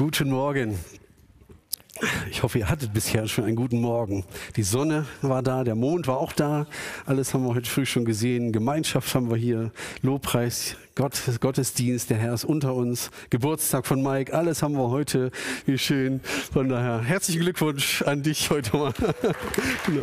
Guten Morgen. Ich hoffe, ihr hattet bisher schon einen guten Morgen. Die Sonne war da, der Mond war auch da. Alles haben wir heute früh schon gesehen. Gemeinschaft haben wir hier. Lobpreis, Gott, Gottesdienst, der Herr ist unter uns. Geburtstag von Mike, alles haben wir heute. Wie schön. Von daher herzlichen Glückwunsch an dich heute mal. genau.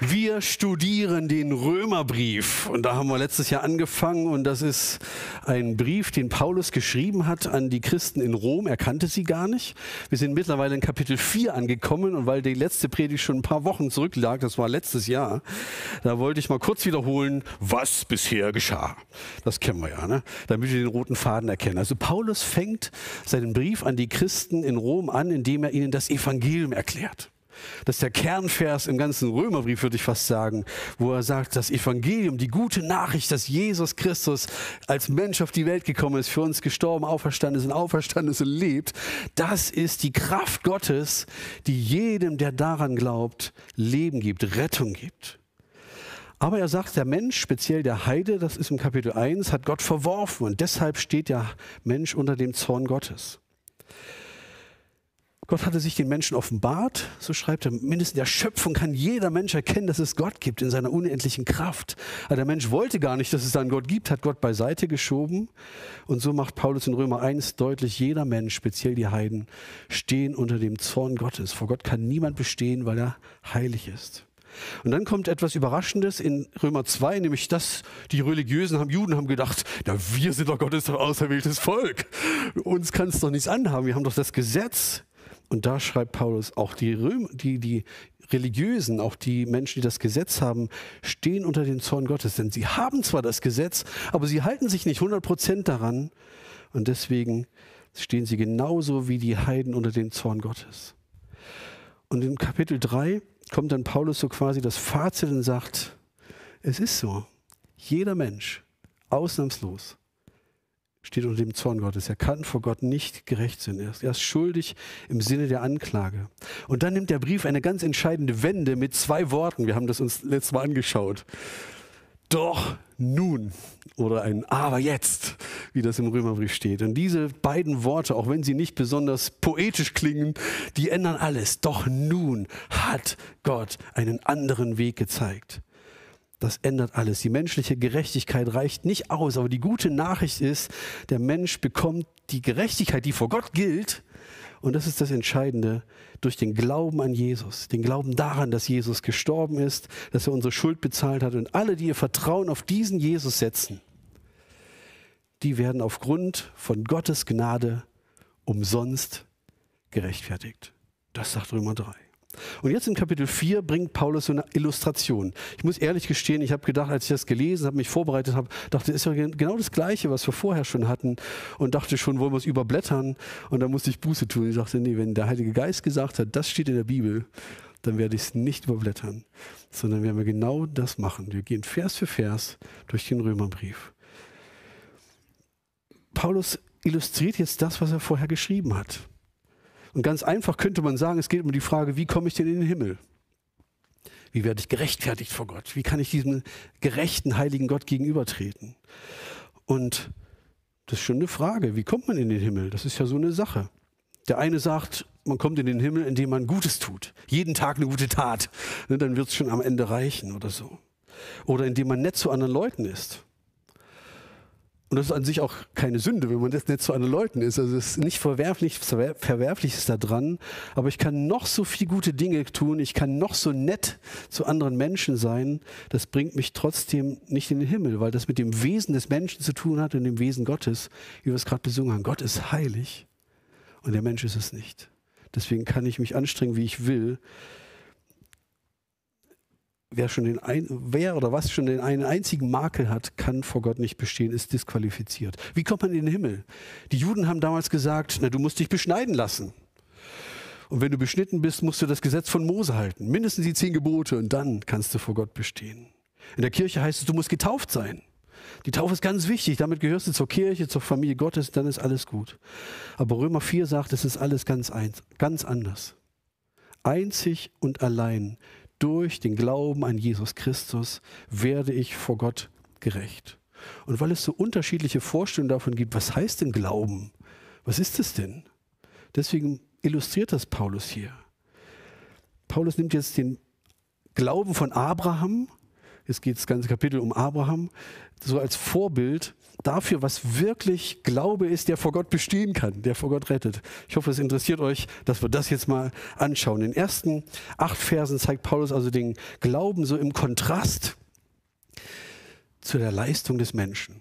Wir studieren den Römerbrief und da haben wir letztes Jahr angefangen und das ist ein Brief, den Paulus geschrieben hat an die Christen in Rom. Er kannte sie gar nicht. Wir sind mittlerweile in Kapitel 4 angekommen und weil die letzte Predigt schon ein paar Wochen zurücklag, das war letztes Jahr, da wollte ich mal kurz wiederholen, was bisher geschah. Das kennen wir ja, ne? damit wir den roten Faden erkennen. Also Paulus fängt seinen Brief an die Christen in Rom an, indem er ihnen das Evangelium erklärt. Das ist der Kernvers im ganzen Römerbrief, würde ich fast sagen, wo er sagt, das Evangelium, die gute Nachricht, dass Jesus Christus als Mensch auf die Welt gekommen ist, für uns gestorben, auferstanden ist und auferstanden ist und lebt, das ist die Kraft Gottes, die jedem, der daran glaubt, Leben gibt, Rettung gibt. Aber er sagt, der Mensch, speziell der Heide, das ist im Kapitel 1, hat Gott verworfen und deshalb steht der Mensch unter dem Zorn Gottes. Gott hatte sich den Menschen offenbart, so schreibt er, mindestens in der Schöpfung kann jeder Mensch erkennen, dass es Gott gibt in seiner unendlichen Kraft. Aber der Mensch wollte gar nicht, dass es einen Gott gibt, hat Gott beiseite geschoben. Und so macht Paulus in Römer 1 deutlich, jeder Mensch, speziell die Heiden, stehen unter dem Zorn Gottes. Vor Gott kann niemand bestehen, weil er heilig ist. Und dann kommt etwas Überraschendes in Römer 2, nämlich dass die religiösen haben, Juden haben gedacht, na, wir sind doch Gottes auserwähltes Volk. Uns kann es doch nichts anhaben. Wir haben doch das Gesetz. Und da schreibt Paulus, auch die, Röm, die, die Religiösen, auch die Menschen, die das Gesetz haben, stehen unter dem Zorn Gottes. Denn sie haben zwar das Gesetz, aber sie halten sich nicht 100 Prozent daran. Und deswegen stehen sie genauso wie die Heiden unter dem Zorn Gottes. Und in Kapitel 3 kommt dann Paulus so quasi das Fazit und sagt, es ist so, jeder Mensch, ausnahmslos, steht unter dem Zorn Gottes. Er kann vor Gott nicht gerecht sein. Er ist, schuldig im Sinne der Anklage. Und dann nimmt der Brief eine ganz entscheidende Wende mit zwei Worten. Wir haben das uns letztes Mal angeschaut. Doch nun oder ein Aber jetzt, wie das im Römerbrief steht. Und diese beiden Worte, auch wenn sie nicht besonders poetisch klingen, die ändern alles. Doch nun hat Gott einen anderen Weg gezeigt. Das ändert alles. Die menschliche Gerechtigkeit reicht nicht aus. Aber die gute Nachricht ist, der Mensch bekommt die Gerechtigkeit, die vor Gott gilt. Und das ist das Entscheidende, durch den Glauben an Jesus, den Glauben daran, dass Jesus gestorben ist, dass er unsere Schuld bezahlt hat. Und alle, die ihr Vertrauen auf diesen Jesus setzen, die werden aufgrund von Gottes Gnade umsonst gerechtfertigt. Das sagt Römer 3. Und jetzt in Kapitel 4 bringt Paulus so eine Illustration. Ich muss ehrlich gestehen, ich habe gedacht, als ich das gelesen habe, mich vorbereitet habe, dachte, ist ja genau das Gleiche, was wir vorher schon hatten und dachte schon, wollen wir es überblättern und dann musste ich Buße tun. Ich dachte, nee, wenn der Heilige Geist gesagt hat, das steht in der Bibel, dann werde ich es nicht überblättern, sondern werden wir genau das machen. Wir gehen Vers für Vers durch den Römerbrief. Paulus illustriert jetzt das, was er vorher geschrieben hat. Und ganz einfach könnte man sagen, es geht um die Frage, wie komme ich denn in den Himmel? Wie werde ich gerechtfertigt vor Gott? Wie kann ich diesem gerechten, heiligen Gott gegenübertreten? Und das ist schon eine Frage. Wie kommt man in den Himmel? Das ist ja so eine Sache. Der eine sagt, man kommt in den Himmel, indem man Gutes tut. Jeden Tag eine gute Tat. Ne, dann wird es schon am Ende reichen oder so. Oder indem man nett zu anderen Leuten ist. Und das ist an sich auch keine Sünde, wenn man das nicht zu anderen Leuten ist. Also es ist nicht verwerflich, verwerflich ist da dran. Aber ich kann noch so viele gute Dinge tun. Ich kann noch so nett zu anderen Menschen sein. Das bringt mich trotzdem nicht in den Himmel, weil das mit dem Wesen des Menschen zu tun hat und dem Wesen Gottes, wie wir es gerade besungen haben. Gott ist heilig und der Mensch ist es nicht. Deswegen kann ich mich anstrengen, wie ich will wer schon den ein, wer oder was schon den einen einzigen Makel hat, kann vor Gott nicht bestehen, ist disqualifiziert. Wie kommt man in den Himmel? Die Juden haben damals gesagt, na, du musst dich beschneiden lassen. Und wenn du beschnitten bist, musst du das Gesetz von Mose halten. Mindestens die zehn Gebote und dann kannst du vor Gott bestehen. In der Kirche heißt es, du musst getauft sein. Die Taufe ist ganz wichtig. Damit gehörst du zur Kirche, zur Familie Gottes, dann ist alles gut. Aber Römer 4 sagt, es ist alles ganz, eins, ganz anders. Einzig und allein durch den Glauben an Jesus Christus werde ich vor Gott gerecht. Und weil es so unterschiedliche Vorstellungen davon gibt, was heißt denn Glauben? Was ist das denn? Deswegen illustriert das Paulus hier. Paulus nimmt jetzt den Glauben von Abraham, jetzt geht das ganze Kapitel um Abraham, so als Vorbild dafür, was wirklich Glaube ist, der vor Gott bestehen kann, der vor Gott rettet. Ich hoffe, es interessiert euch, dass wir das jetzt mal anschauen. In den ersten acht Versen zeigt Paulus also den Glauben so im Kontrast zu der Leistung des Menschen.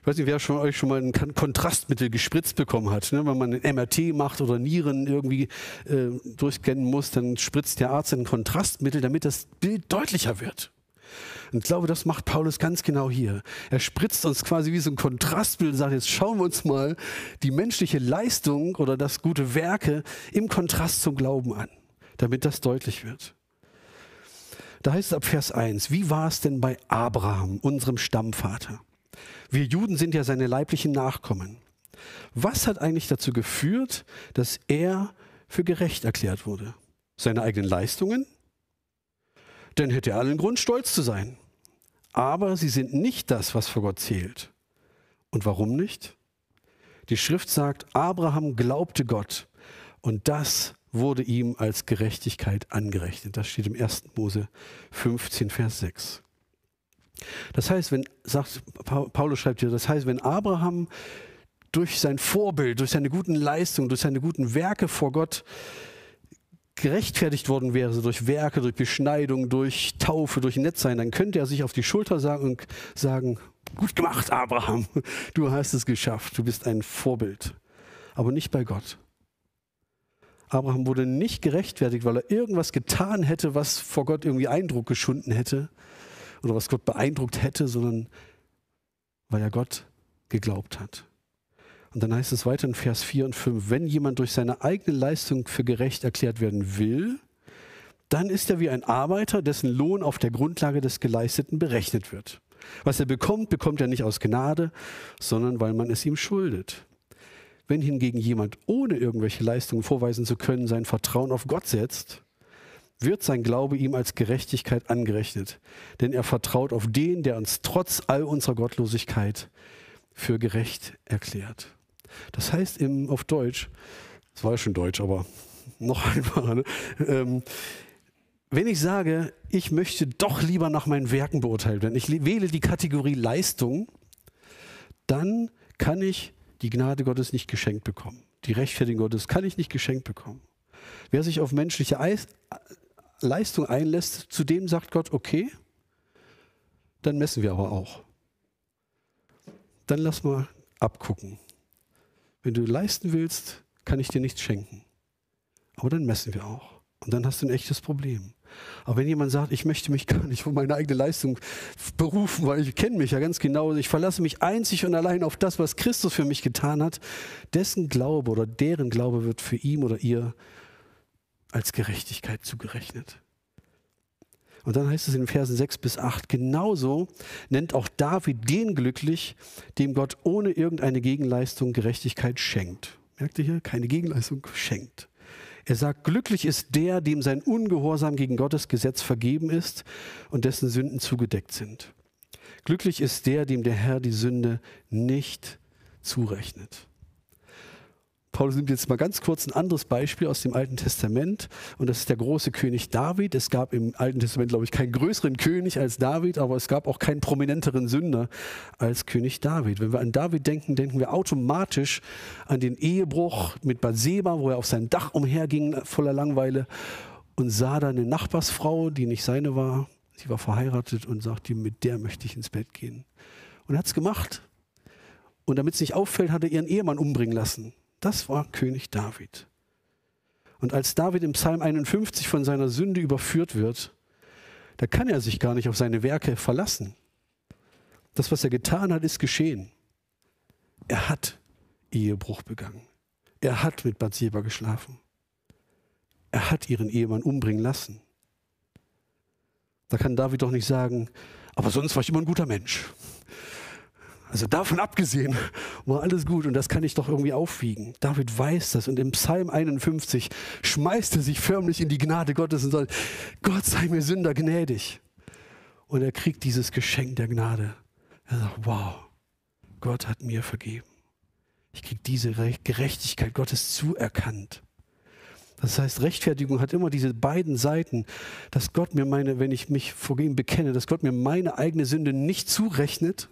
Ich weiß nicht, wer von euch schon mal ein Kontrastmittel gespritzt bekommen hat. Ne? Wenn man ein MRT macht oder Nieren irgendwie äh, durchscannen muss, dann spritzt der Arzt ein Kontrastmittel, damit das Bild deutlicher wird. Und ich glaube, das macht Paulus ganz genau hier. Er spritzt uns quasi wie so ein Kontrastbild und sagt, jetzt schauen wir uns mal die menschliche Leistung oder das gute Werke im Kontrast zum Glauben an, damit das deutlich wird. Da heißt es ab Vers 1, wie war es denn bei Abraham, unserem Stammvater? Wir Juden sind ja seine leiblichen Nachkommen. Was hat eigentlich dazu geführt, dass er für gerecht erklärt wurde? Seine eigenen Leistungen? Dann hätte er allen Grund, stolz zu sein. Aber sie sind nicht das, was vor Gott zählt. Und warum nicht? Die Schrift sagt, Abraham glaubte Gott und das wurde ihm als Gerechtigkeit angerechnet. Das steht im 1. Mose 15, Vers 6. Das heißt, wenn, sagt, Paulus schreibt hier, das heißt, wenn Abraham durch sein Vorbild, durch seine guten Leistungen, durch seine guten Werke vor Gott gerechtfertigt worden wäre, durch Werke, durch Beschneidung, durch Taufe, durch Netzsein, dann könnte er sich auf die Schulter sagen und sagen, gut gemacht, Abraham, du hast es geschafft, du bist ein Vorbild. Aber nicht bei Gott. Abraham wurde nicht gerechtfertigt, weil er irgendwas getan hätte, was vor Gott irgendwie Eindruck geschunden hätte oder was Gott beeindruckt hätte, sondern weil er Gott geglaubt hat. Und dann heißt es weiter in Vers 4 und 5, wenn jemand durch seine eigene Leistung für gerecht erklärt werden will, dann ist er wie ein Arbeiter, dessen Lohn auf der Grundlage des Geleisteten berechnet wird. Was er bekommt, bekommt er nicht aus Gnade, sondern weil man es ihm schuldet. Wenn hingegen jemand ohne irgendwelche Leistungen vorweisen zu können sein Vertrauen auf Gott setzt, wird sein Glaube ihm als Gerechtigkeit angerechnet. Denn er vertraut auf den, der uns trotz all unserer Gottlosigkeit für gerecht erklärt. Das heißt im, auf Deutsch, das war ja schon Deutsch, aber noch einfacher, ne? ähm, wenn ich sage, ich möchte doch lieber nach meinen Werken beurteilt werden, ich wähle die Kategorie Leistung, dann kann ich die Gnade Gottes nicht geschenkt bekommen. Die Rechtfertigung Gottes kann ich nicht geschenkt bekommen. Wer sich auf menschliche Eis, Leistung einlässt, zu dem sagt Gott, okay, dann messen wir aber auch. Dann lass mal abgucken. Wenn du leisten willst, kann ich dir nichts schenken. Aber dann messen wir auch. Und dann hast du ein echtes Problem. Aber wenn jemand sagt, ich möchte mich gar nicht von meiner eigenen Leistung berufen, weil ich kenne mich ja ganz genau, ich verlasse mich einzig und allein auf das, was Christus für mich getan hat, dessen Glaube oder deren Glaube wird für ihn oder ihr als Gerechtigkeit zugerechnet. Und dann heißt es in Versen 6 bis 8, genauso nennt auch David den glücklich, dem Gott ohne irgendeine Gegenleistung Gerechtigkeit schenkt. Merkt ihr hier? Keine Gegenleistung schenkt. Er sagt, glücklich ist der, dem sein Ungehorsam gegen Gottes Gesetz vergeben ist und dessen Sünden zugedeckt sind. Glücklich ist der, dem der Herr die Sünde nicht zurechnet. Paulus nimmt jetzt mal ganz kurz ein anderes Beispiel aus dem Alten Testament und das ist der große König David. Es gab im Alten Testament, glaube ich, keinen größeren König als David, aber es gab auch keinen prominenteren Sünder als König David. Wenn wir an David denken, denken wir automatisch an den Ehebruch mit Bathseba, wo er auf sein Dach umherging voller Langeweile und sah da eine Nachbarsfrau, die nicht seine war. Sie war verheiratet und sagte, mit der möchte ich ins Bett gehen. Und er hat es gemacht. Und damit es nicht auffällt, hat er ihren Ehemann umbringen lassen. Das war König David. Und als David im Psalm 51 von seiner Sünde überführt wird, da kann er sich gar nicht auf seine Werke verlassen. Das, was er getan hat, ist geschehen. Er hat Ehebruch begangen. Er hat mit Bathseba geschlafen. Er hat ihren Ehemann umbringen lassen. Da kann David doch nicht sagen, aber sonst war ich immer ein guter Mensch. Also davon abgesehen war alles gut und das kann ich doch irgendwie aufwiegen. David weiß das und im Psalm 51 schmeißt er sich förmlich in die Gnade Gottes und sagt, Gott sei mir Sünder gnädig. Und er kriegt dieses Geschenk der Gnade. Er sagt, wow, Gott hat mir vergeben. Ich kriege diese Gerechtigkeit Gottes zuerkannt. Das heißt, Rechtfertigung hat immer diese beiden Seiten, dass Gott mir meine, wenn ich mich vor ihm bekenne, dass Gott mir meine eigene Sünde nicht zurechnet,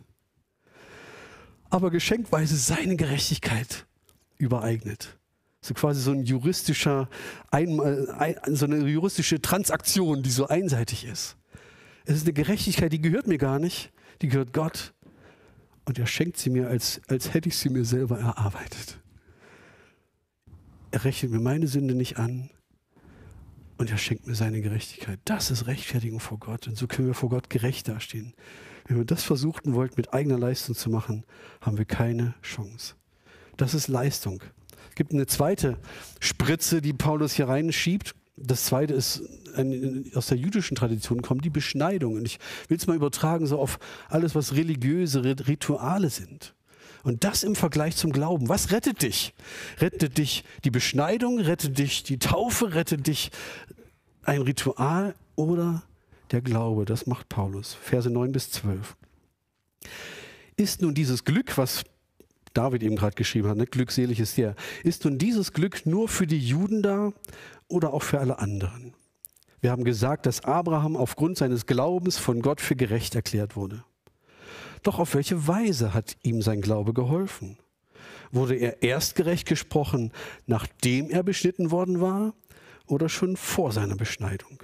aber geschenkweise seine Gerechtigkeit übereignet. So quasi so ein juristischer, so eine juristische Transaktion, die so einseitig ist. Es ist eine Gerechtigkeit, die gehört mir gar nicht, die gehört Gott. Und er schenkt sie mir, als, als hätte ich sie mir selber erarbeitet. Er rechnet mir meine Sünde nicht an und er schenkt mir seine Gerechtigkeit. Das ist Rechtfertigung vor Gott. Und so können wir vor Gott gerecht dastehen. Wenn wir das versuchten wollt, mit eigener Leistung zu machen, haben wir keine Chance. Das ist Leistung. Es gibt eine zweite Spritze, die Paulus hier reinschiebt. Das zweite ist ein, aus der jüdischen Tradition kommt die Beschneidung. Und ich will es mal übertragen so auf alles, was religiöse Rituale sind. Und das im Vergleich zum Glauben. Was rettet dich? Rettet dich die Beschneidung? Rettet dich die Taufe? Rettet dich ein Ritual oder der Glaube? Das macht Paulus. Verse 9 bis 12. Ist nun dieses Glück, was David eben gerade geschrieben hat, ne? glückselig ist der. Ist nun dieses Glück nur für die Juden da oder auch für alle anderen? Wir haben gesagt, dass Abraham aufgrund seines Glaubens von Gott für gerecht erklärt wurde. Doch auf welche Weise hat ihm sein Glaube geholfen? Wurde er erst gerecht gesprochen, nachdem er beschnitten worden war oder schon vor seiner Beschneidung?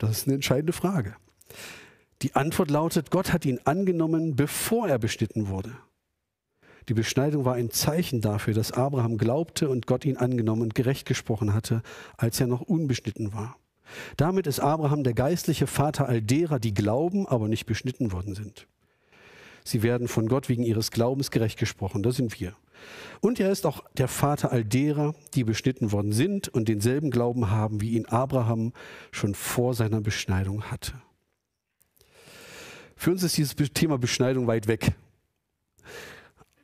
Das ist eine entscheidende Frage. Die Antwort lautet, Gott hat ihn angenommen, bevor er beschnitten wurde. Die Beschneidung war ein Zeichen dafür, dass Abraham glaubte und Gott ihn angenommen und gerecht gesprochen hatte, als er noch unbeschnitten war. Damit ist Abraham der geistliche Vater all derer, die glauben, aber nicht beschnitten worden sind. Sie werden von Gott wegen ihres Glaubens gerecht gesprochen, das sind wir. Und er ist auch der Vater all derer, die beschnitten worden sind und denselben Glauben haben, wie ihn Abraham schon vor seiner Beschneidung hatte. Für uns ist dieses Thema Beschneidung weit weg.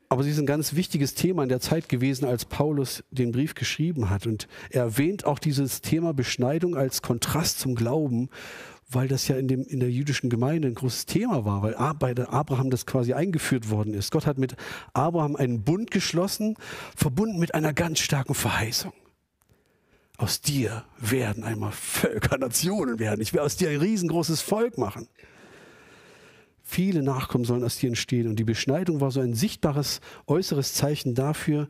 Aber sie ist ein ganz wichtiges Thema in der Zeit gewesen, als Paulus den Brief geschrieben hat. Und er erwähnt auch dieses Thema Beschneidung als Kontrast zum Glauben, weil das ja in, dem, in der jüdischen Gemeinde ein großes Thema war, weil bei Abraham das quasi eingeführt worden ist. Gott hat mit Abraham einen Bund geschlossen, verbunden mit einer ganz starken Verheißung. Aus dir werden einmal Völker, Nationen werden. Ich werde aus dir ein riesengroßes Volk machen. Viele Nachkommen sollen aus dir entstehen. Und die Beschneidung war so ein sichtbares äußeres Zeichen dafür,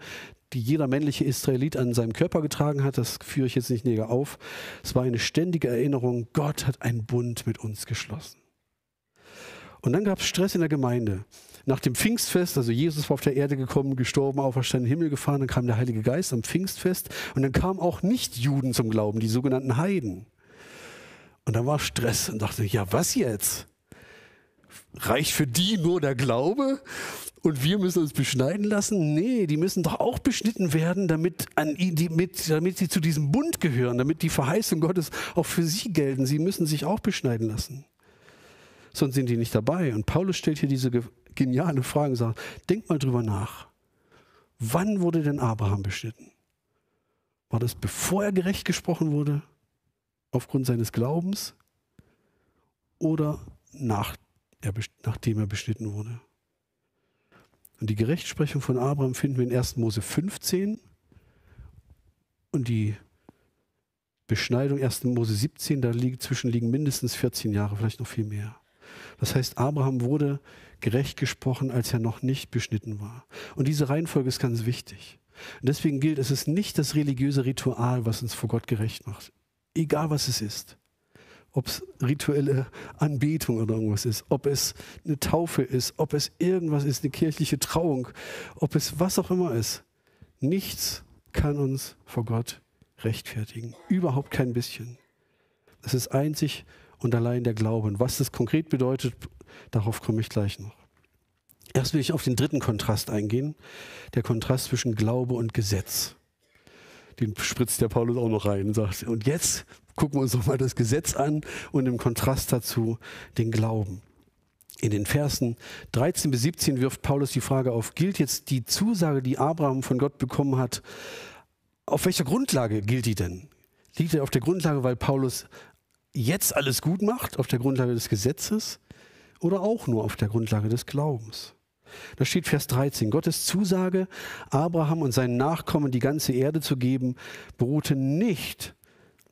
die jeder männliche Israelit an seinem Körper getragen hat. Das führe ich jetzt nicht näher auf. Es war eine ständige Erinnerung, Gott hat einen Bund mit uns geschlossen. Und dann gab es Stress in der Gemeinde. Nach dem Pfingstfest, also Jesus war auf der Erde gekommen, gestorben, auferstanden, Himmel gefahren, dann kam der Heilige Geist am Pfingstfest und dann kamen auch Nicht-Juden zum Glauben, die sogenannten Heiden. Und dann war Stress und dachte, ja, was jetzt? Reicht für die nur der Glaube und wir müssen uns beschneiden lassen? Nee, die müssen doch auch beschnitten werden, damit, an, die, mit, damit sie zu diesem Bund gehören, damit die Verheißung Gottes auch für sie gelten. Sie müssen sich auch beschneiden lassen. Sonst sind die nicht dabei. Und Paulus stellt hier diese geniale Frage und sagt, denk mal drüber nach. Wann wurde denn Abraham beschnitten? War das bevor er gerecht gesprochen wurde, aufgrund seines Glaubens? Oder nach er, nachdem er beschnitten wurde. Und die Gerechtsprechung von Abraham finden wir in 1. Mose 15 und die Beschneidung 1. Mose 17, da liegen, zwischen mindestens 14 Jahre, vielleicht noch viel mehr. Das heißt, Abraham wurde gerecht gesprochen, als er noch nicht beschnitten war. Und diese Reihenfolge ist ganz wichtig. Und deswegen gilt, es ist nicht das religiöse Ritual, was uns vor Gott gerecht macht. Egal was es ist ob es rituelle Anbetung oder irgendwas ist, ob es eine Taufe ist, ob es irgendwas ist, eine kirchliche Trauung, ob es was auch immer ist. Nichts kann uns vor Gott rechtfertigen. Überhaupt kein bisschen. Es ist einzig und allein der Glaube. Und was das konkret bedeutet, darauf komme ich gleich noch. Erst will ich auf den dritten Kontrast eingehen, der Kontrast zwischen Glaube und Gesetz. Den spritzt der Paulus auch noch rein und sagt, und jetzt gucken wir uns doch mal das Gesetz an und im Kontrast dazu den Glauben. In den Versen 13 bis 17 wirft Paulus die Frage auf, gilt jetzt die Zusage, die Abraham von Gott bekommen hat, auf welcher Grundlage gilt die denn? Liegt er auf der Grundlage, weil Paulus jetzt alles gut macht, auf der Grundlage des Gesetzes oder auch nur auf der Grundlage des Glaubens? Da steht Vers 13, Gottes Zusage, Abraham und seinen Nachkommen die ganze Erde zu geben, beruhte nicht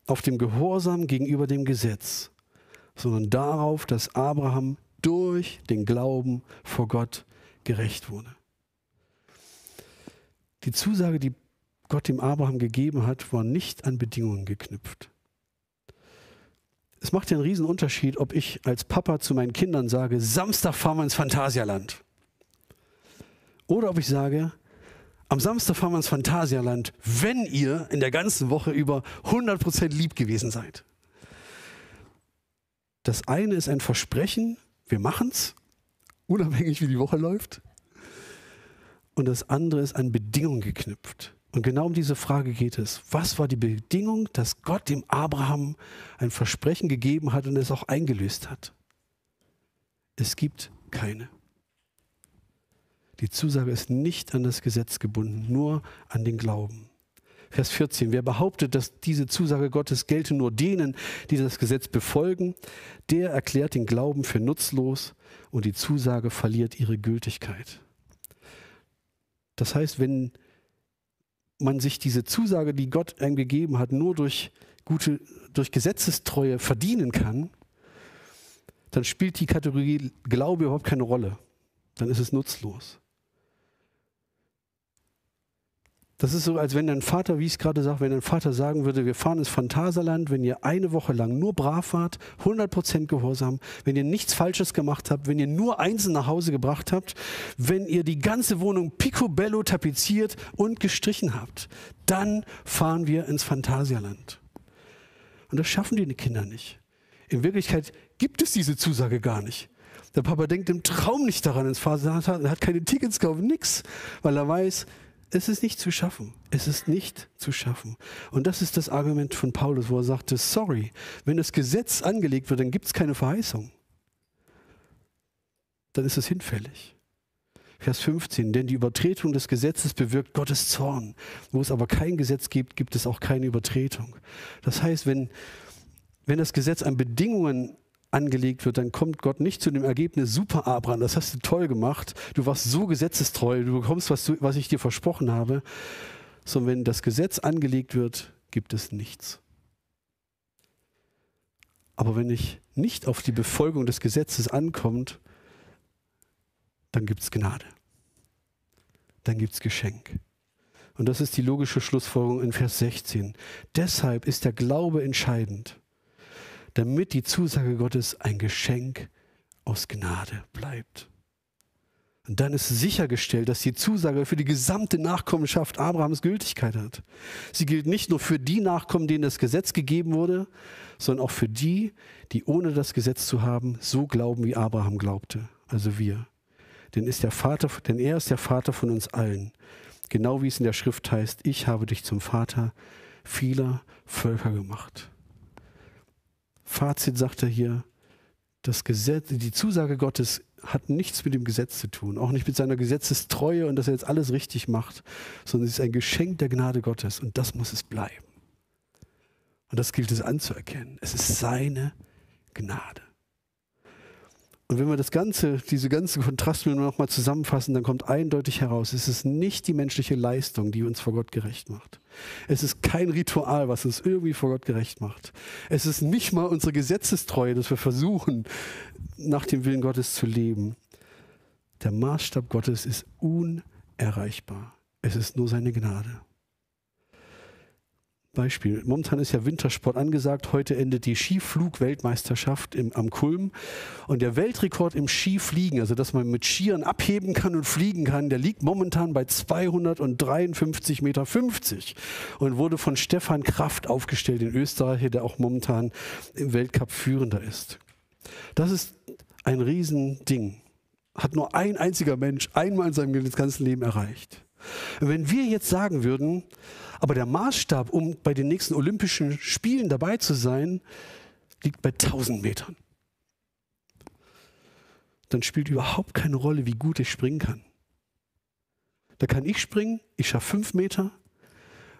auf dem Gehorsam gegenüber dem Gesetz, sondern darauf, dass Abraham durch den Glauben vor Gott gerecht wurde. Die Zusage, die Gott dem Abraham gegeben hat, war nicht an Bedingungen geknüpft. Es macht ja einen Unterschied, ob ich als Papa zu meinen Kindern sage, Samstag fahren wir ins Phantasialand. Oder ob ich sage, am Samstag fahren wir ins Phantasialand, wenn ihr in der ganzen Woche über 100% lieb gewesen seid. Das eine ist ein Versprechen, wir machen es, unabhängig wie die Woche läuft. Und das andere ist an Bedingungen geknüpft. Und genau um diese Frage geht es. Was war die Bedingung, dass Gott dem Abraham ein Versprechen gegeben hat und es auch eingelöst hat? Es gibt keine. Die Zusage ist nicht an das Gesetz gebunden, nur an den Glauben. Vers 14. Wer behauptet, dass diese Zusage Gottes gelte nur denen, die das Gesetz befolgen, der erklärt den Glauben für nutzlos und die Zusage verliert ihre Gültigkeit. Das heißt, wenn man sich diese Zusage, die Gott einem gegeben hat, nur durch gute, durch Gesetzestreue verdienen kann, dann spielt die Kategorie Glaube überhaupt keine Rolle. Dann ist es nutzlos. Das ist so, als wenn dein Vater, wie ich es gerade sage, wenn dein Vater sagen würde, wir fahren ins Phantaserland, wenn ihr eine Woche lang nur brav wart, 100% Gehorsam, wenn ihr nichts Falsches gemacht habt, wenn ihr nur Einsen nach Hause gebracht habt, wenn ihr die ganze Wohnung picobello tapeziert und gestrichen habt, dann fahren wir ins Phantasialand. Und das schaffen die Kinder nicht. In Wirklichkeit gibt es diese Zusage gar nicht. Der Papa denkt im Traum nicht daran, ins Phantasialand, er hat keine Tickets gekauft, nichts, weil er weiß, es ist nicht zu schaffen. Es ist nicht zu schaffen. Und das ist das Argument von Paulus, wo er sagte, sorry, wenn das Gesetz angelegt wird, dann gibt es keine Verheißung. Dann ist es hinfällig. Vers 15, denn die Übertretung des Gesetzes bewirkt Gottes Zorn. Wo es aber kein Gesetz gibt, gibt es auch keine Übertretung. Das heißt, wenn, wenn das Gesetz an Bedingungen angelegt wird, dann kommt Gott nicht zu dem Ergebnis, super Abraham, das hast du toll gemacht, du warst so gesetzestreu, du bekommst, was, du, was ich dir versprochen habe, sondern wenn das Gesetz angelegt wird, gibt es nichts. Aber wenn ich nicht auf die Befolgung des Gesetzes ankommt, dann gibt es Gnade. Dann gibt es Geschenk. Und das ist die logische Schlussfolgerung in Vers 16. Deshalb ist der Glaube entscheidend damit die Zusage Gottes ein Geschenk aus Gnade bleibt. Und dann ist sichergestellt, dass die Zusage für die gesamte Nachkommenschaft Abrahams Gültigkeit hat. Sie gilt nicht nur für die Nachkommen, denen das Gesetz gegeben wurde, sondern auch für die, die ohne das Gesetz zu haben, so glauben, wie Abraham glaubte, also wir. Denn, ist der Vater, denn er ist der Vater von uns allen. Genau wie es in der Schrift heißt, ich habe dich zum Vater vieler Völker gemacht. Fazit sagt er hier, das Gesetz, die Zusage Gottes hat nichts mit dem Gesetz zu tun, auch nicht mit seiner Gesetzestreue und dass er jetzt alles richtig macht, sondern es ist ein Geschenk der Gnade Gottes und das muss es bleiben. Und das gilt es anzuerkennen. Es ist seine Gnade. Und wenn wir das Ganze, diese ganzen Kontraste nochmal zusammenfassen, dann kommt eindeutig heraus, es ist nicht die menschliche Leistung, die uns vor Gott gerecht macht. Es ist kein Ritual, was uns irgendwie vor Gott gerecht macht. Es ist nicht mal unsere Gesetzestreue, dass wir versuchen, nach dem Willen Gottes zu leben. Der Maßstab Gottes ist unerreichbar. Es ist nur seine Gnade. Beispiel. Momentan ist ja Wintersport angesagt. Heute endet die Skiflug-Weltmeisterschaft am Kulm. Und der Weltrekord im Skifliegen, also dass man mit Skiern abheben kann und fliegen kann, der liegt momentan bei 253,50 Meter und wurde von Stefan Kraft aufgestellt in Österreich, der auch momentan im Weltcup führender ist. Das ist ein Riesending. Hat nur ein einziger Mensch einmal in seinem ganzen Leben erreicht. Wenn wir jetzt sagen würden, aber der Maßstab, um bei den nächsten Olympischen Spielen dabei zu sein, liegt bei 1000 Metern, dann spielt überhaupt keine Rolle, wie gut ich springen kann. Da kann ich springen, ich schaffe 5 Meter.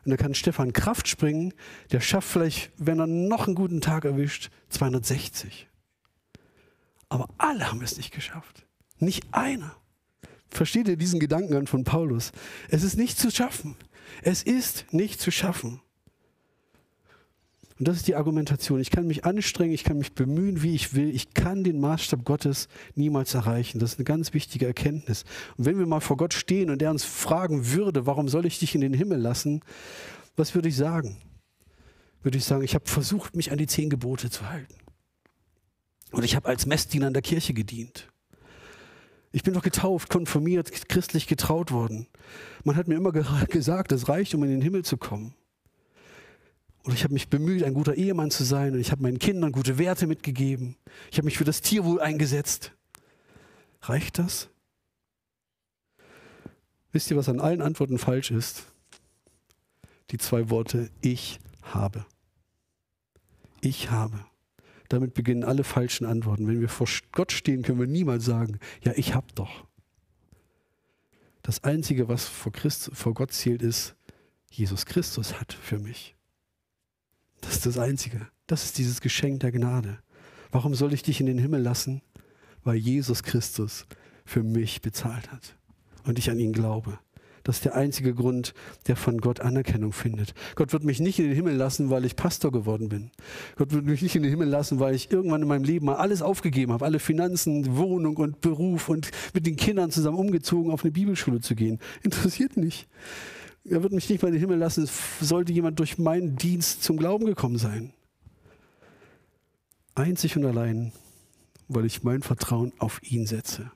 Und da kann Stefan Kraft springen, der schafft vielleicht, wenn er noch einen guten Tag erwischt, 260. Aber alle haben es nicht geschafft. Nicht einer. Versteht ihr diesen Gedankengang von Paulus? Es ist nicht zu schaffen. Es ist nicht zu schaffen. Und das ist die Argumentation. Ich kann mich anstrengen, ich kann mich bemühen, wie ich will. Ich kann den Maßstab Gottes niemals erreichen. Das ist eine ganz wichtige Erkenntnis. Und wenn wir mal vor Gott stehen und er uns fragen würde, warum soll ich dich in den Himmel lassen, was würde ich sagen? Würde ich sagen, ich habe versucht, mich an die zehn Gebote zu halten. Und ich habe als Messdiener in der Kirche gedient. Ich bin doch getauft, konfirmiert, christlich getraut worden. Man hat mir immer gesagt, es reicht, um in den Himmel zu kommen. Und ich habe mich bemüht, ein guter Ehemann zu sein. Und ich habe meinen Kindern gute Werte mitgegeben. Ich habe mich für das Tierwohl eingesetzt. Reicht das? Wisst ihr, was an allen Antworten falsch ist? Die zwei Worte, ich habe. Ich habe. Damit beginnen alle falschen Antworten. Wenn wir vor Gott stehen, können wir niemals sagen, ja, ich habe doch. Das Einzige, was vor, Christ, vor Gott zählt, ist, Jesus Christus hat für mich. Das ist das Einzige. Das ist dieses Geschenk der Gnade. Warum soll ich dich in den Himmel lassen? Weil Jesus Christus für mich bezahlt hat und ich an ihn glaube. Das ist der einzige Grund, der von Gott Anerkennung findet. Gott wird mich nicht in den Himmel lassen, weil ich Pastor geworden bin. Gott wird mich nicht in den Himmel lassen, weil ich irgendwann in meinem Leben mal alles aufgegeben habe, alle Finanzen, Wohnung und Beruf und mit den Kindern zusammen umgezogen, auf eine Bibelschule zu gehen. Interessiert nicht. Er wird mich nicht mal in den Himmel lassen, es sollte jemand durch meinen Dienst zum Glauben gekommen sein. Einzig und allein, weil ich mein Vertrauen auf ihn setze.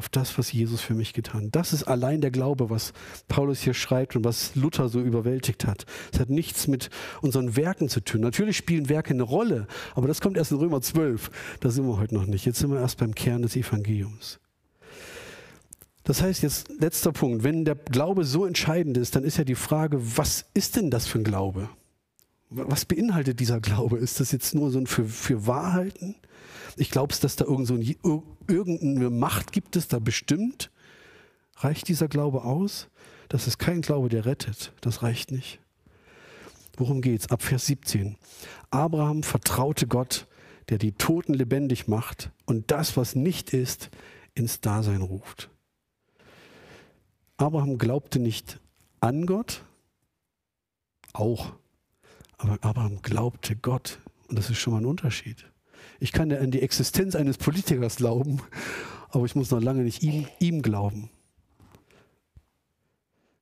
Auf das, was Jesus für mich getan hat. Das ist allein der Glaube, was Paulus hier schreibt und was Luther so überwältigt hat. Es hat nichts mit unseren Werken zu tun. Natürlich spielen Werke eine Rolle, aber das kommt erst in Römer 12. Da sind wir heute noch nicht. Jetzt sind wir erst beim Kern des Evangeliums. Das heißt jetzt, letzter Punkt, wenn der Glaube so entscheidend ist, dann ist ja die Frage, was ist denn das für ein Glaube? Was beinhaltet dieser Glaube? Ist das jetzt nur so ein für, für Wahrheiten? Ich glaube, dass da irgend so ein, irgendeine Macht gibt es da bestimmt. Reicht dieser Glaube aus? Das ist kein Glaube, der rettet. Das reicht nicht. Worum geht's? Ab Vers 17. Abraham vertraute Gott, der die Toten lebendig macht und das, was nicht ist, ins Dasein ruft. Abraham glaubte nicht an Gott, auch, aber Abraham glaubte Gott. Und das ist schon mal ein Unterschied. Ich kann ja an die Existenz eines Politikers glauben, aber ich muss noch lange nicht ihm, ihm glauben.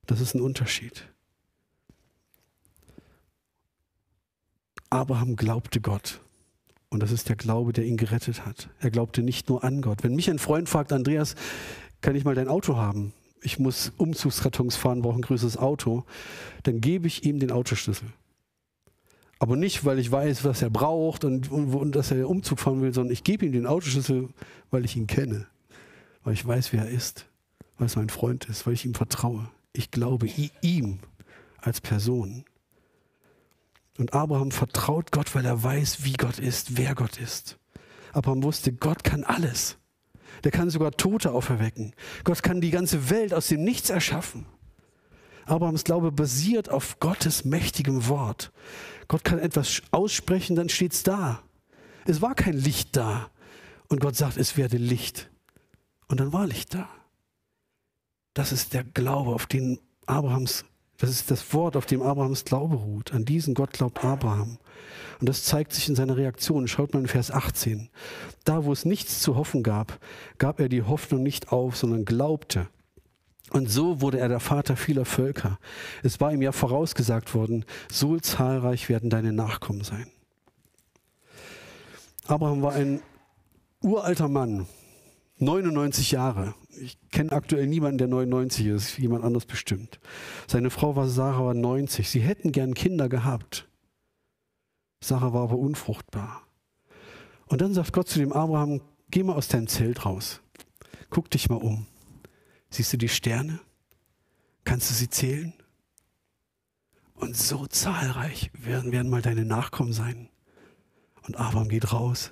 Das ist ein Unterschied. Abraham glaubte Gott. Und das ist der Glaube, der ihn gerettet hat. Er glaubte nicht nur an Gott. Wenn mich ein Freund fragt, Andreas, kann ich mal dein Auto haben? ich muss Umzugskartons fahren, brauche ein größeres Auto, dann gebe ich ihm den Autoschlüssel. Aber nicht, weil ich weiß, was er braucht und, und, und dass er Umzug fahren will, sondern ich gebe ihm den Autoschlüssel, weil ich ihn kenne, weil ich weiß, wer er ist, weil es mein Freund ist, weil ich ihm vertraue. Ich glaube ihm als Person. Und Abraham vertraut Gott, weil er weiß, wie Gott ist, wer Gott ist. Abraham wusste, Gott kann alles. Der kann sogar Tote auferwecken. Gott kann die ganze Welt aus dem Nichts erschaffen. Abrahams Glaube basiert auf Gottes mächtigem Wort. Gott kann etwas aussprechen, dann steht es da. Es war kein Licht da. Und Gott sagt, es werde Licht. Und dann war Licht da. Das ist der Glaube, auf den Abrahams, das ist das Wort, auf dem Abrahams Glaube ruht. An diesen Gott glaubt Abraham. Und das zeigt sich in seiner Reaktion. Schaut mal in Vers 18. Da, wo es nichts zu hoffen gab, gab er die Hoffnung nicht auf, sondern glaubte. Und so wurde er der Vater vieler Völker. Es war ihm ja vorausgesagt worden, so zahlreich werden deine Nachkommen sein. Abraham war ein uralter Mann, 99 Jahre. Ich kenne aktuell niemanden, der 99 ist, jemand anders bestimmt. Seine Frau war Sarah war 90. Sie hätten gern Kinder gehabt. Sarah war aber unfruchtbar. Und dann sagt Gott zu dem Abraham, geh mal aus deinem Zelt raus. Guck dich mal um. Siehst du die Sterne? Kannst du sie zählen? Und so zahlreich werden, werden mal deine Nachkommen sein. Und Abraham geht raus.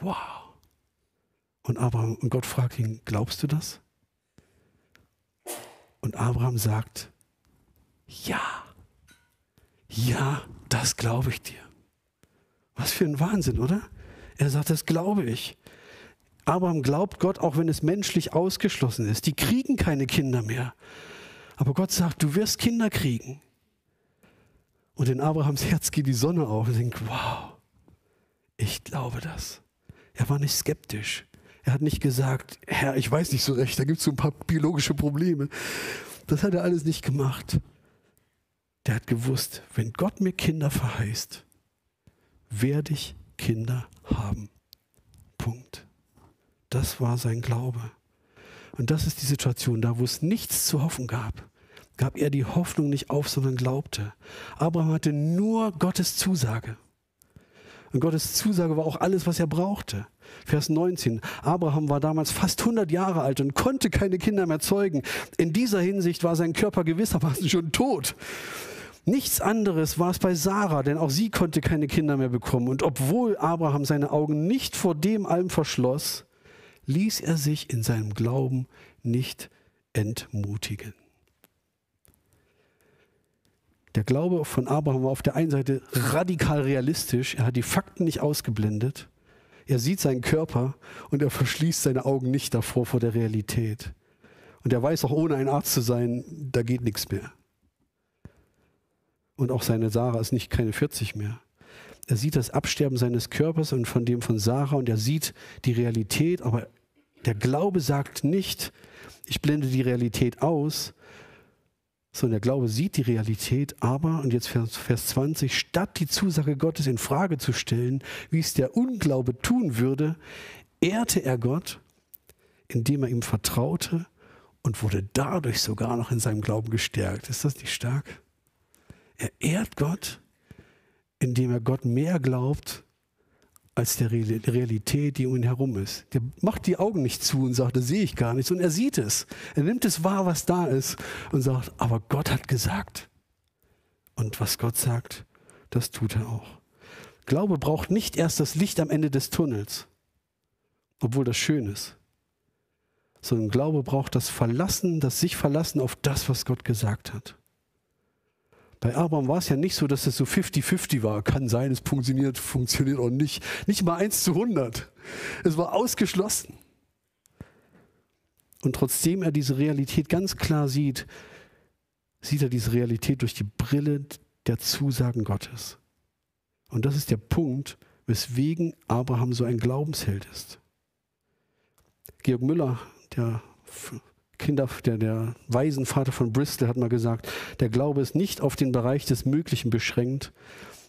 Wow. Und Abraham, und Gott fragt ihn, glaubst du das? Und Abraham sagt, ja, ja, das glaube ich dir. Was für ein Wahnsinn, oder? Er sagt, das glaube ich. Abraham glaubt Gott, auch wenn es menschlich ausgeschlossen ist. Die kriegen keine Kinder mehr. Aber Gott sagt, du wirst Kinder kriegen. Und in Abrahams Herz geht die Sonne auf und denkt, wow, ich glaube das. Er war nicht skeptisch. Er hat nicht gesagt, Herr, ich weiß nicht so recht, da gibt es so ein paar biologische Probleme. Das hat er alles nicht gemacht. Der hat gewusst, wenn Gott mir Kinder verheißt, werde ich Kinder haben. Punkt. Das war sein Glaube. Und das ist die Situation, da wo es nichts zu hoffen gab, gab er die Hoffnung nicht auf, sondern glaubte. Abraham hatte nur Gottes Zusage. Und Gottes Zusage war auch alles, was er brauchte. Vers 19. Abraham war damals fast 100 Jahre alt und konnte keine Kinder mehr zeugen. In dieser Hinsicht war sein Körper gewissermaßen schon tot. Nichts anderes war es bei Sarah, denn auch sie konnte keine Kinder mehr bekommen. Und obwohl Abraham seine Augen nicht vor dem allem verschloss, ließ er sich in seinem Glauben nicht entmutigen. Der Glaube von Abraham war auf der einen Seite radikal realistisch. Er hat die Fakten nicht ausgeblendet. Er sieht seinen Körper und er verschließt seine Augen nicht davor vor der Realität. Und er weiß auch, ohne ein Arzt zu sein, da geht nichts mehr. Und auch seine Sarah ist nicht keine 40 mehr. Er sieht das Absterben seines Körpers und von dem von Sarah und er sieht die Realität, aber der Glaube sagt nicht, ich blende die Realität aus, sondern der Glaube sieht die Realität, aber, und jetzt Vers, Vers 20, statt die Zusage Gottes in Frage zu stellen, wie es der Unglaube tun würde, ehrte er Gott, indem er ihm vertraute und wurde dadurch sogar noch in seinem Glauben gestärkt. Ist das nicht stark? Er ehrt Gott, indem er Gott mehr glaubt als der Realität, die um ihn herum ist. Der macht die Augen nicht zu und sagt, das sehe ich gar nicht, und er sieht es. Er nimmt es wahr, was da ist und sagt, aber Gott hat gesagt. Und was Gott sagt, das tut er auch. Glaube braucht nicht erst das Licht am Ende des Tunnels, obwohl das schön ist, sondern Glaube braucht das Verlassen, das sich verlassen auf das, was Gott gesagt hat. Bei Abraham war es ja nicht so, dass es so 50-50 war. Kann sein, es funktioniert, funktioniert auch nicht. Nicht mal 1 zu 100. Es war ausgeschlossen. Und trotzdem er diese Realität ganz klar sieht, sieht er diese Realität durch die Brille der Zusagen Gottes. Und das ist der Punkt, weswegen Abraham so ein Glaubensheld ist. Georg Müller, der Kinder, der, der Waisenvater von Bristol hat mal gesagt, der Glaube ist nicht auf den Bereich des Möglichen beschränkt.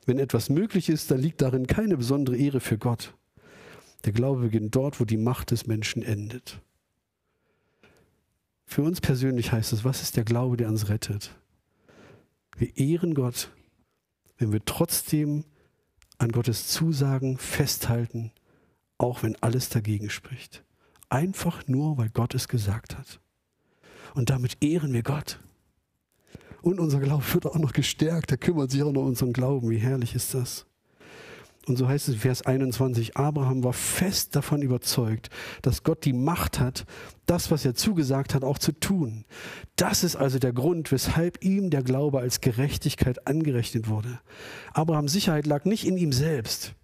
Wenn etwas möglich ist, dann liegt darin keine besondere Ehre für Gott. Der Glaube beginnt dort, wo die Macht des Menschen endet. Für uns persönlich heißt es, was ist der Glaube, der uns rettet? Wir ehren Gott, wenn wir trotzdem an Gottes Zusagen festhalten, auch wenn alles dagegen spricht. Einfach nur, weil Gott es gesagt hat. Und damit ehren wir Gott. Und unser Glaube wird auch noch gestärkt. Er kümmert sich auch noch um unseren Glauben. Wie herrlich ist das? Und so heißt es Vers 21, Abraham war fest davon überzeugt, dass Gott die Macht hat, das, was er zugesagt hat, auch zu tun. Das ist also der Grund, weshalb ihm der Glaube als Gerechtigkeit angerechnet wurde. Abrahams Sicherheit lag nicht in ihm selbst,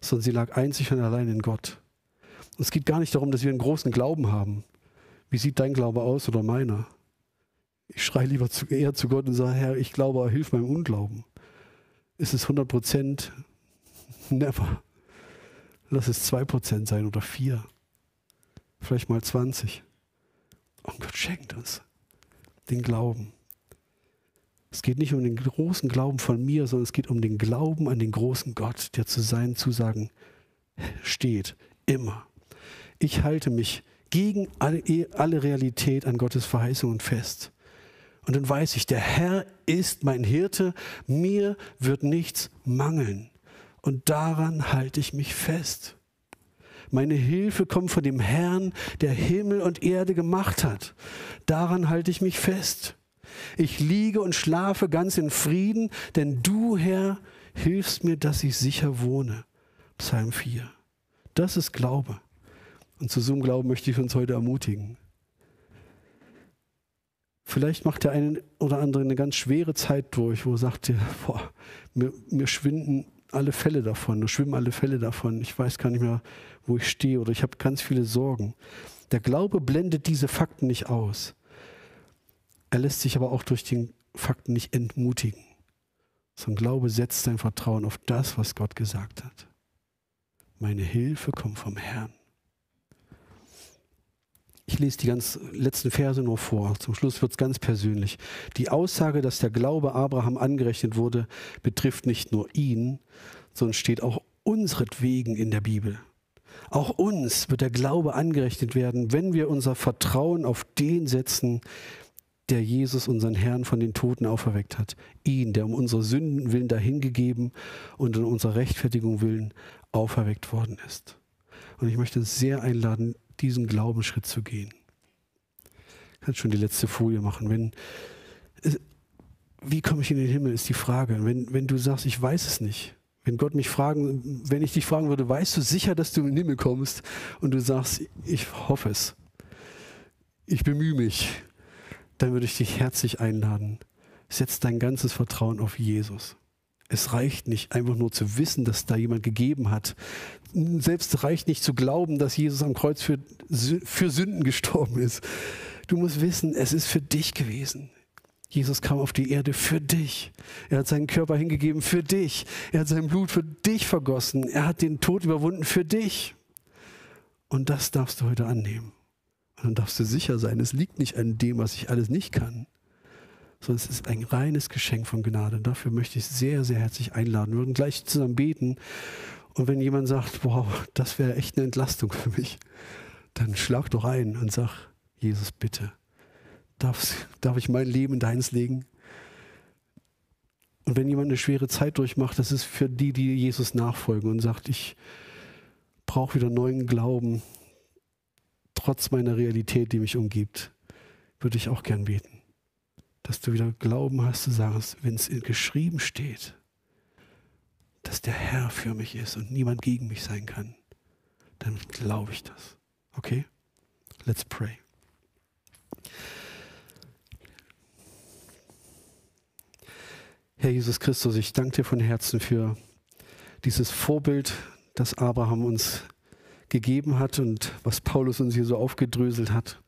sondern sie lag einzig und allein in Gott. Und es geht gar nicht darum, dass wir einen großen Glauben haben, wie sieht dein Glaube aus oder meiner? Ich schreie lieber zu, eher zu Gott und sage, Herr, ich glaube, hilf meinem Unglauben. Ist es 100 Prozent? Never. Lass es 2 Prozent sein oder 4. Vielleicht mal 20. Und Gott schenkt uns den Glauben. Es geht nicht um den großen Glauben von mir, sondern es geht um den Glauben an den großen Gott, der zu seinen Zusagen steht. Immer. Ich halte mich gegen alle, alle Realität an Gottes Verheißungen fest. Und dann weiß ich, der Herr ist mein Hirte, mir wird nichts mangeln. Und daran halte ich mich fest. Meine Hilfe kommt von dem Herrn, der Himmel und Erde gemacht hat. Daran halte ich mich fest. Ich liege und schlafe ganz in Frieden, denn du, Herr, hilfst mir, dass ich sicher wohne. Psalm 4. Das ist Glaube. Und zu so einem Glauben möchte ich uns heute ermutigen. Vielleicht macht der eine oder andere eine ganz schwere Zeit durch, wo er sagt, boah, mir, mir schwinden alle Fälle davon, da schwimmen alle Fälle davon. Ich weiß gar nicht mehr, wo ich stehe oder ich habe ganz viele Sorgen. Der Glaube blendet diese Fakten nicht aus. Er lässt sich aber auch durch den Fakten nicht entmutigen. Sondern Glaube setzt sein Vertrauen auf das, was Gott gesagt hat. Meine Hilfe kommt vom Herrn. Ich lese die ganz letzten Verse nur vor. Zum Schluss wird es ganz persönlich. Die Aussage, dass der Glaube Abraham angerechnet wurde, betrifft nicht nur ihn, sondern steht auch unseretwegen in der Bibel. Auch uns wird der Glaube angerechnet werden, wenn wir unser Vertrauen auf den setzen, der Jesus, unseren Herrn, von den Toten auferweckt hat. Ihn, der um unsere Sünden willen dahingegeben und um unserer Rechtfertigung willen auferweckt worden ist. Und ich möchte sehr einladen, diesen Glaubensschritt zu gehen. Ich kann schon die letzte Folie machen. Wenn, wie komme ich in den Himmel, ist die Frage. Wenn, wenn du sagst, ich weiß es nicht, wenn Gott mich fragen, wenn ich dich fragen würde, weißt du sicher, dass du in den Himmel kommst? Und du sagst, ich hoffe es. Ich bemühe mich. Dann würde ich dich herzlich einladen. Setz dein ganzes Vertrauen auf Jesus. Es reicht nicht einfach nur zu wissen, dass da jemand gegeben hat. Selbst reicht nicht zu glauben, dass Jesus am Kreuz für, für Sünden gestorben ist. Du musst wissen, es ist für dich gewesen. Jesus kam auf die Erde für dich. Er hat seinen Körper hingegeben für dich. Er hat sein Blut für dich vergossen. Er hat den Tod überwunden für dich. Und das darfst du heute annehmen. Und dann darfst du sicher sein, es liegt nicht an dem, was ich alles nicht kann, sondern es ist ein reines Geschenk von Gnade. Und dafür möchte ich sehr, sehr herzlich einladen. Wir würden gleich zusammen beten. Und wenn jemand sagt, wow, das wäre echt eine Entlastung für mich, dann schlag doch ein und sag, Jesus, bitte, darf, ich mein Leben in deins legen? Und wenn jemand eine schwere Zeit durchmacht, das ist für die, die Jesus nachfolgen und sagt, ich brauche wieder neuen Glauben, trotz meiner Realität, die mich umgibt, würde ich auch gern beten. Dass du wieder Glauben hast, du sagst, wenn es geschrieben steht, dass der Herr für mich ist und niemand gegen mich sein kann, dann glaube ich das. Okay? Let's pray. Herr Jesus Christus, ich danke dir von Herzen für dieses Vorbild, das Abraham uns gegeben hat und was Paulus uns hier so aufgedröselt hat.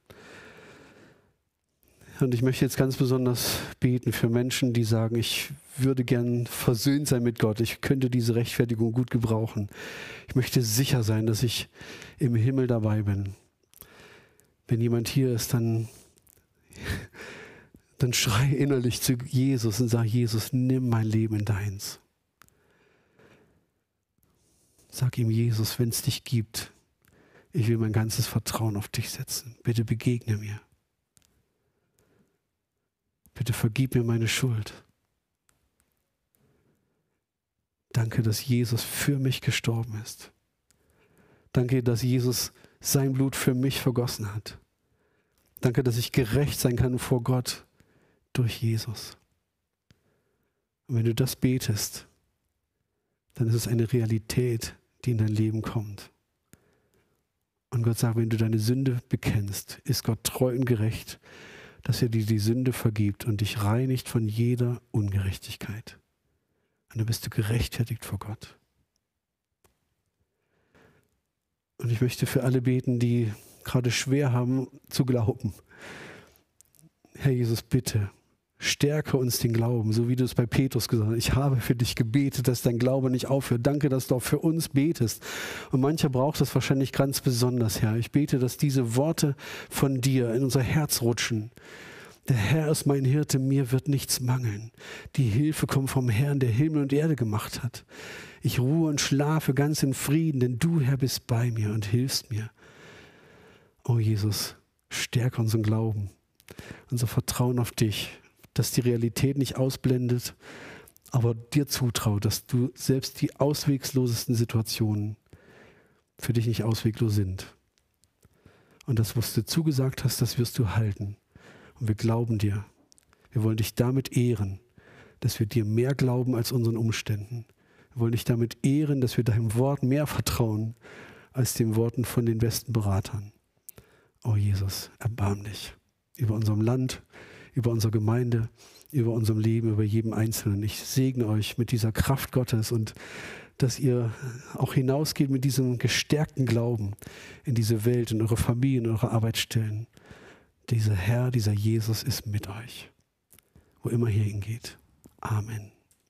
Und ich möchte jetzt ganz besonders beten für Menschen, die sagen, ich würde gern versöhnt sein mit Gott. Ich könnte diese Rechtfertigung gut gebrauchen. Ich möchte sicher sein, dass ich im Himmel dabei bin. Wenn jemand hier ist, dann dann schrei innerlich zu Jesus und sag, Jesus, nimm mein Leben in deins. Sag ihm, Jesus, wenn es dich gibt, ich will mein ganzes Vertrauen auf dich setzen. Bitte begegne mir. Bitte vergib mir meine Schuld. Danke, dass Jesus für mich gestorben ist. Danke, dass Jesus sein Blut für mich vergossen hat. Danke, dass ich gerecht sein kann vor Gott durch Jesus. Und wenn du das betest, dann ist es eine Realität, die in dein Leben kommt. Und Gott sagt, wenn du deine Sünde bekennst, ist Gott treu und gerecht, dass er dir die Sünde vergibt und dich reinigt von jeder Ungerechtigkeit. Und dann bist du gerechtfertigt vor Gott. Und ich möchte für alle beten, die gerade schwer haben zu glauben. Herr Jesus, bitte Stärke uns den Glauben, so wie du es bei Petrus gesagt hast. Ich habe für dich gebetet, dass dein Glaube nicht aufhört. Danke, dass du auch für uns betest. Und mancher braucht das wahrscheinlich ganz besonders, Herr. Ich bete, dass diese Worte von dir in unser Herz rutschen. Der Herr ist mein Hirte, mir wird nichts mangeln. Die Hilfe kommt vom Herrn, der Himmel und Erde gemacht hat. Ich ruhe und schlafe ganz in Frieden, denn du, Herr, bist bei mir und hilfst mir. Oh Jesus, stärke unseren Glauben, unser Vertrauen auf dich dass die Realität nicht ausblendet, aber dir zutraut, dass du selbst die auswegslosesten Situationen für dich nicht ausweglos sind. Und das, was du zugesagt hast, das wirst du halten. Und wir glauben dir. Wir wollen dich damit ehren, dass wir dir mehr glauben als unseren Umständen. Wir wollen dich damit ehren, dass wir deinem Wort mehr vertrauen als den Worten von den besten Beratern. Oh Jesus, erbarm dich über unserem Land, über unsere Gemeinde, über unserem Leben, über jedem Einzelnen. Ich segne euch mit dieser Kraft Gottes und dass ihr auch hinausgeht mit diesem gestärkten Glauben in diese Welt, in eure Familien, in eure Arbeitsstellen. Dieser Herr, dieser Jesus ist mit euch, wo immer ihr hingeht. Amen.